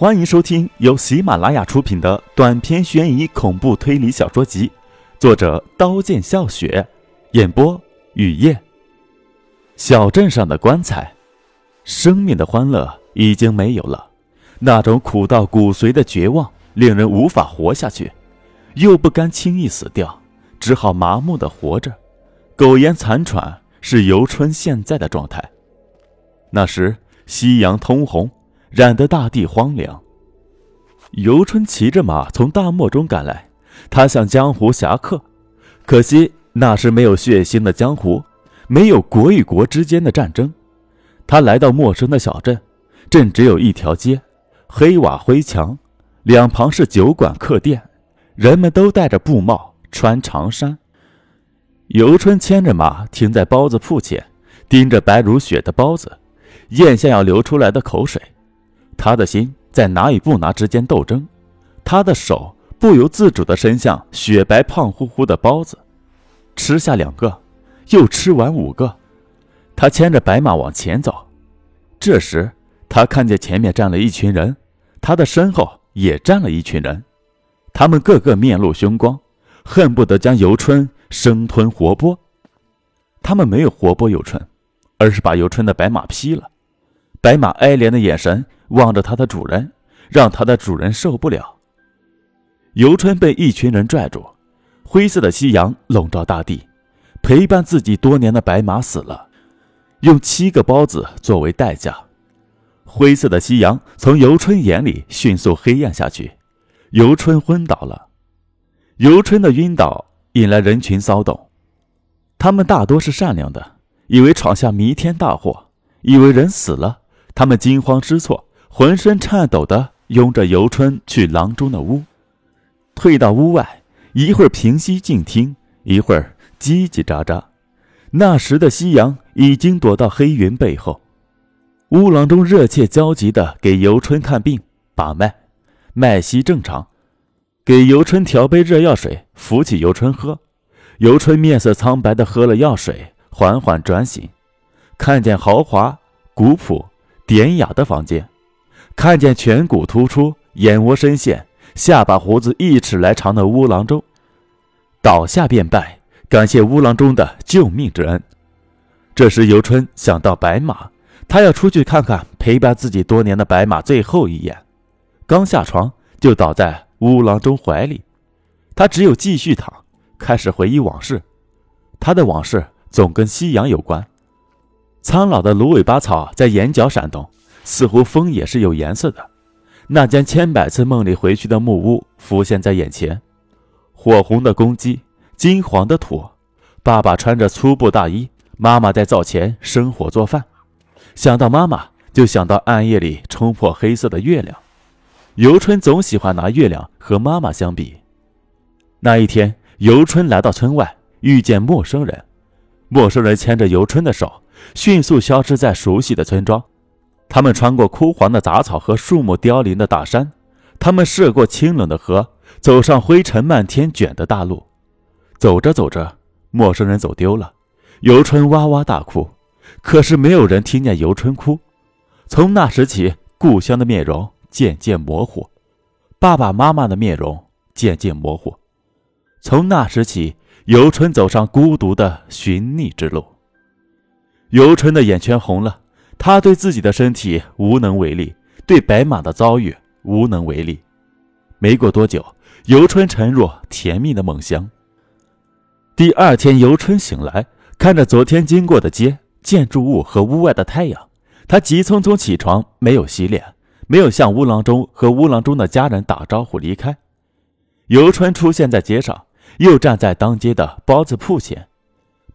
欢迎收听由喜马拉雅出品的短篇悬疑恐怖推理小说集，作者刀剑笑雪，演播雨夜。小镇上的棺材，生命的欢乐已经没有了，那种苦到骨髓的绝望令人无法活下去，又不甘轻易死掉，只好麻木的活着，苟延残喘是游春现在的状态。那时夕阳通红。染得大地荒凉。游春骑着马从大漠中赶来，他向江湖侠客。可惜那时没有血腥的江湖，没有国与国之间的战争。他来到陌生的小镇，镇只有一条街，黑瓦灰墙，两旁是酒馆客店，人们都戴着布帽，穿长衫。游春牵着马停在包子铺前，盯着白如雪的包子，咽下要流出来的口水。他的心在拿与不拿之间斗争，他的手不由自主地伸向雪白胖乎乎的包子，吃下两个，又吃完五个。他牵着白马往前走，这时他看见前面站了一群人，他的身后也站了一群人，他们个个面露凶光，恨不得将游春生吞活剥。他们没有活剥游春，而是把游春的白马劈了。白马哀怜的眼神望着它的主人，让它的主人受不了。游春被一群人拽住，灰色的夕阳笼罩大地，陪伴自己多年的白马死了，用七个包子作为代价。灰色的夕阳从游春眼里迅速黑暗下去，游春昏倒了。游春的晕倒引来人群骚动，他们大多是善良的，以为闯下弥天大祸，以为人死了。他们惊慌失措，浑身颤抖的拥着游春去郎中的屋。退到屋外，一会儿平息静听，一会儿叽叽喳喳。那时的夕阳已经躲到黑云背后。乌郎中热切焦急的给游春看病把脉，脉息正常，给游春调杯热药水，扶起游春喝。游春面色苍白的喝了药水，缓缓转醒，看见豪华古朴。典雅的房间，看见颧骨突出、眼窝深陷、下巴胡子一尺来长的乌郎中，倒下便拜，感谢乌郎中的救命之恩。这时，游春想到白马，他要出去看看陪伴自己多年的白马最后一眼。刚下床，就倒在乌郎中怀里。他只有继续躺，开始回忆往事。他的往事总跟夕阳有关。苍老的芦苇巴草在眼角闪动，似乎风也是有颜色的。那间千百次梦里回去的木屋浮现在眼前，火红的公鸡，金黄的土。爸爸穿着粗布大衣，妈妈在灶前生火做饭。想到妈妈，就想到暗夜里冲破黑色的月亮。游春总喜欢拿月亮和妈妈相比。那一天，游春来到村外，遇见陌生人。陌生人牵着游春的手。迅速消失在熟悉的村庄，他们穿过枯黄的杂草和树木凋零的大山，他们涉过清冷的河，走上灰尘漫天卷的大路。走着走着，陌生人走丢了，游春哇哇大哭，可是没有人听见游春哭。从那时起，故乡的面容渐渐模糊，爸爸妈妈的面容渐渐模糊。从那时起，游春走上孤独的寻觅之路。游春的眼圈红了，他对自己的身体无能为力，对白马的遭遇无能为力。没过多久，游春沉入甜蜜的梦乡。第二天，游春醒来，看着昨天经过的街、建筑物和屋外的太阳，他急匆匆起床，没有洗脸，没有向乌郎中和乌郎中的家人打招呼离开。游春出现在街上，又站在当街的包子铺前，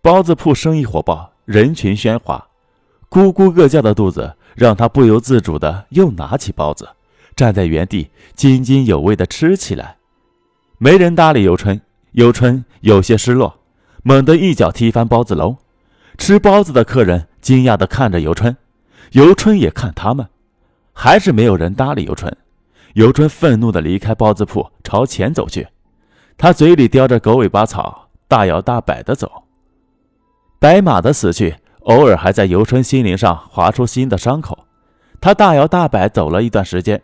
包子铺生意火爆。人群喧哗，咕咕各叫的肚子让他不由自主的又拿起包子，站在原地津津有味的吃起来。没人搭理游春，游春有些失落，猛地一脚踢翻包子篓。吃包子的客人惊讶的看着游春，游春也看他们，还是没有人搭理游春。游春愤怒的离开包子铺，朝前走去，他嘴里叼着狗尾巴草，大摇大摆的走。白马的死去，偶尔还在游春心灵上划出新的伤口。他大摇大摆走了一段时间，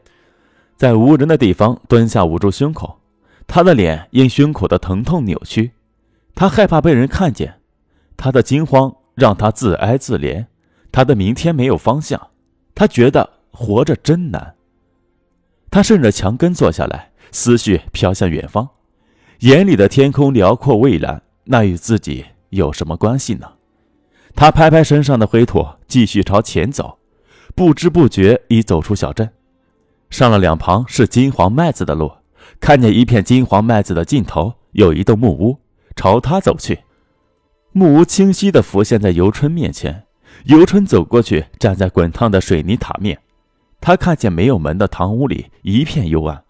在无人的地方蹲下，捂住胸口。他的脸因胸口的疼痛扭曲，他害怕被人看见。他的惊慌让他自哀自怜。他的明天没有方向，他觉得活着真难。他顺着墙根坐下来，思绪飘向远方，眼里的天空辽阔蔚蓝。那与自己有什么关系呢？他拍拍身上的灰土，继续朝前走，不知不觉已走出小镇。上了两旁是金黄麦子的路，看见一片金黄麦子的尽头有一栋木屋，朝他走去。木屋清晰地浮现在游春面前。游春走过去，站在滚烫的水泥塔面，他看见没有门的堂屋里一片幽暗，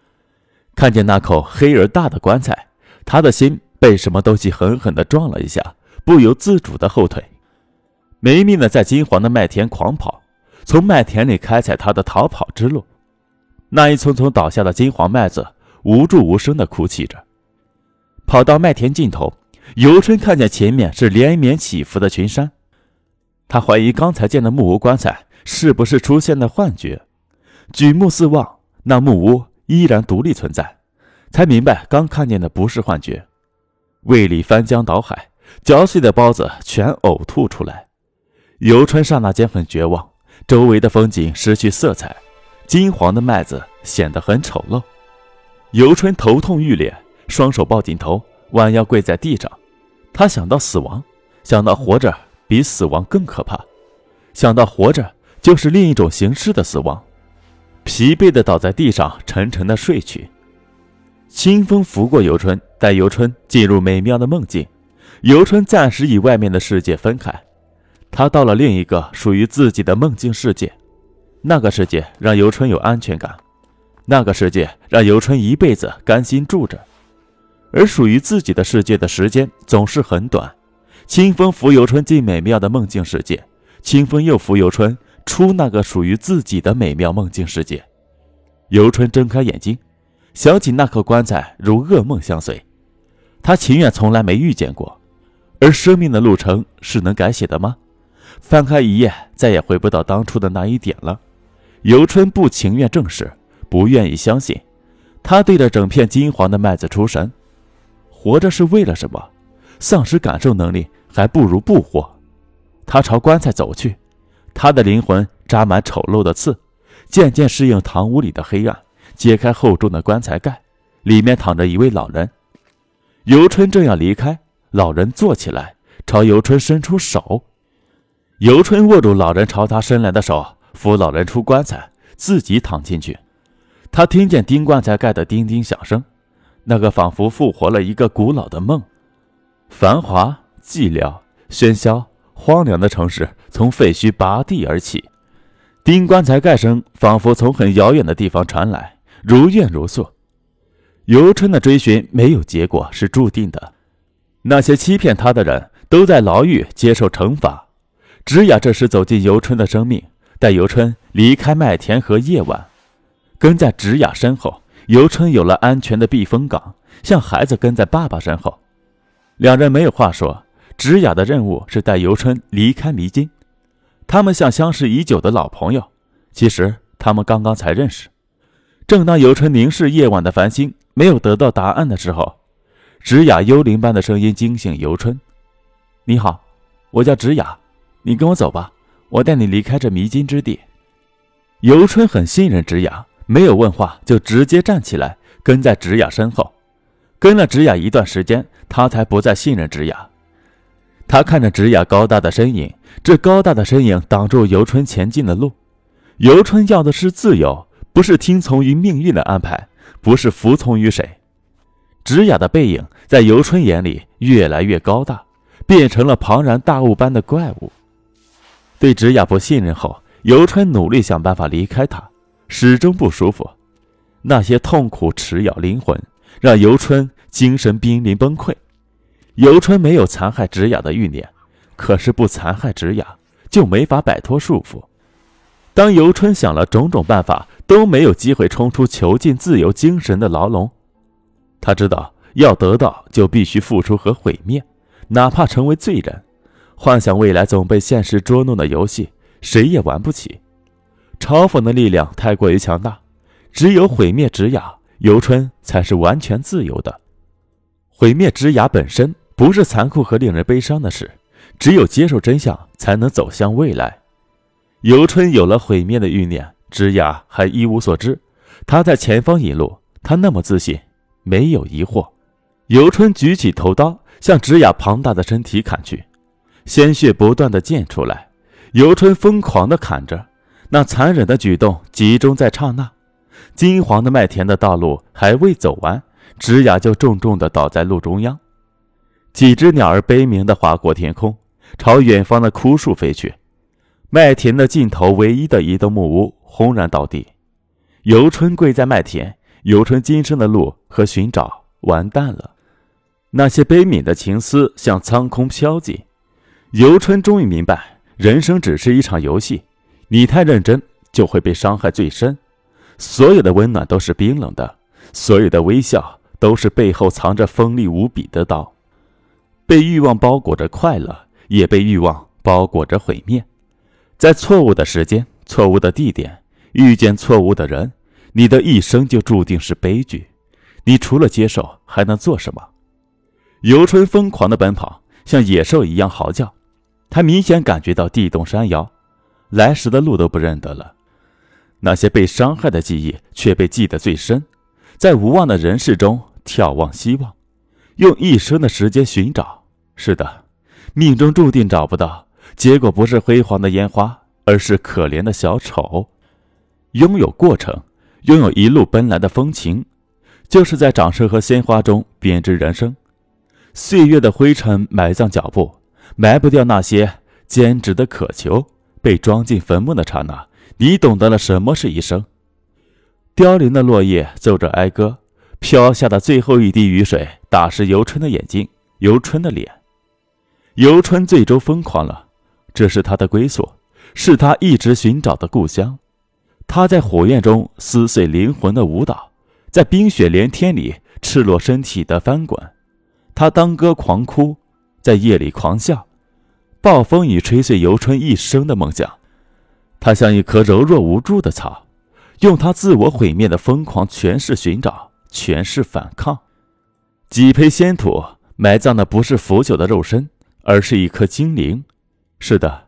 看见那口黑而大的棺材，他的心被什么东西狠狠地撞了一下，不由自主地后退。没命的在金黄的麦田狂跑，从麦田里开采他的逃跑之路。那一丛丛倒下的金黄麦子无助无声地哭泣着。跑到麦田尽头，游春看见前面是连绵起伏的群山，他怀疑刚才见的木屋棺材是不是出现了幻觉。举目四望，那木屋依然独立存在，才明白刚看见的不是幻觉。胃里翻江倒海，嚼碎的包子全呕吐出来。游春刹那间很绝望，周围的风景失去色彩。金黄的麦子显得很丑陋，游春头痛欲裂，双手抱紧头，弯腰跪在地上。他想到死亡，想到活着比死亡更可怕，想到活着就是另一种形式的死亡，疲惫的倒在地上，沉沉的睡去。清风拂过游春，带游春进入美妙的梦境。游春暂时与外面的世界分开，他到了另一个属于自己的梦境世界。那个世界让游春有安全感，那个世界让游春一辈子甘心住着，而属于自己的世界的时间总是很短。清风拂游春进美妙的梦境世界，清风又拂游春出那个属于自己的美妙梦境世界。游春睁开眼睛，想起那口棺材如噩梦相随，他情愿从来没遇见过。而生命的路程是能改写的吗？翻开一页，再也回不到当初的那一点了。游春不情愿正视，不愿意相信。他对着整片金黄的麦子出神。活着是为了什么？丧失感受能力，还不如不活。他朝棺材走去，他的灵魂扎满丑陋的刺，渐渐适应堂屋里的黑暗。揭开厚重的棺材盖，里面躺着一位老人。游春正要离开，老人坐起来，朝游春伸出手。游春握住老人朝他伸来的手。扶老人出棺材，自己躺进去。他听见钉棺材盖的叮叮响声，那个仿佛复活了一个古老的梦。繁华、寂寥、喧嚣、荒凉的城市从废墟拔地而起，钉棺材盖声仿佛从很遥远的地方传来，如怨如诉。游春的追寻没有结果，是注定的。那些欺骗他的人都在牢狱接受惩罚。直雅这时走进游春的生命。带游春离开麦田和夜晚，跟在直雅身后，游春有了安全的避风港，像孩子跟在爸爸身后。两人没有话说。直雅的任务是带游春离开迷津。他们像相识已久的老朋友，其实他们刚刚才认识。正当游春凝视夜晚的繁星，没有得到答案的时候，直雅幽灵般的声音惊醒游春：“你好，我叫直雅，你跟我走吧。”我带你离开这迷津之地。游春很信任直雅，没有问话就直接站起来，跟在直雅身后。跟了直雅一段时间，他才不再信任直雅。他看着直雅高大的身影，这高大的身影挡住游春前进的路。游春要的是自由，不是听从于命运的安排，不是服从于谁。直雅的背影在游春眼里越来越高大，变成了庞然大物般的怪物。对直雅不信任后，游春努力想办法离开他，始终不舒服。那些痛苦持咬灵魂，让游春精神濒临崩溃。游春没有残害直雅的欲念，可是不残害直雅，就没法摆脱束缚。当游春想了种种办法，都没有机会冲出囚禁自由精神的牢笼。他知道，要得到就必须付出和毁灭，哪怕成为罪人。幻想未来总被现实捉弄的游戏，谁也玩不起。嘲讽的力量太过于强大，只有毁灭直雅，游春才是完全自由的。毁灭直雅本身不是残酷和令人悲伤的事，只有接受真相，才能走向未来。游春有了毁灭的欲念，直雅还一无所知。他在前方引路，他那么自信，没有疑惑。游春举起头刀，向直雅庞大的身体砍去，鲜血不断的溅出来。游春疯狂的砍着，那残忍的举动集中在刹那。金黄的麦田的道路还未走完，直雅就重重的倒在路中央。几只鸟儿悲鸣的划过天空，朝远方的枯树飞去。麦田的尽头，唯一的一栋木屋轰然倒地。游春跪在麦田，游春今生的路和寻找完蛋了。那些悲悯的情思向苍空飘尽。游春终于明白，人生只是一场游戏，你太认真就会被伤害最深。所有的温暖都是冰冷的，所有的微笑都是背后藏着锋利无比的刀。被欲望包裹着快乐，也被欲望包裹着毁灭。在错误的时间、错误的地点遇见错误的人，你的一生就注定是悲剧。你除了接受，还能做什么？游春疯狂的奔跑，像野兽一样嚎叫。他明显感觉到地动山摇，来时的路都不认得了。那些被伤害的记忆却被记得最深，在无望的人世中眺望希望，用一生的时间寻找。是的，命中注定找不到。结果不是辉煌的烟花，而是可怜的小丑。拥有过程，拥有一路奔来的风情，就是在掌声和鲜花中编织人生。岁月的灰尘埋葬脚步，埋不掉那些坚执的渴求。被装进坟墓的刹那，你懂得了什么是一生。凋零的落叶奏着哀歌，飘下的最后一滴雨水打湿游春的眼睛，游春的脸。游春最终疯狂了。这是他的归宿，是他一直寻找的故乡。他在火焰中撕碎灵魂的舞蹈，在冰雪连天里赤裸身体的翻滚。他当歌狂哭，在夜里狂笑。暴风雨吹碎游春一生的梦想。他像一棵柔弱无助的草，用他自我毁灭的疯狂诠释寻找，诠释反抗。几胚仙土埋葬的不是腐朽的肉身，而是一颗精灵。是的，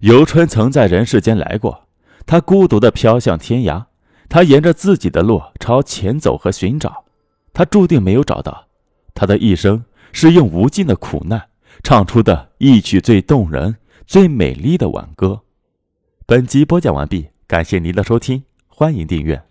游春曾在人世间来过。他孤独地飘向天涯，他沿着自己的路朝前走和寻找。他注定没有找到。他的一生是用无尽的苦难唱出的一曲最动人、最美丽的挽歌。本集播讲完毕，感谢您的收听，欢迎订阅。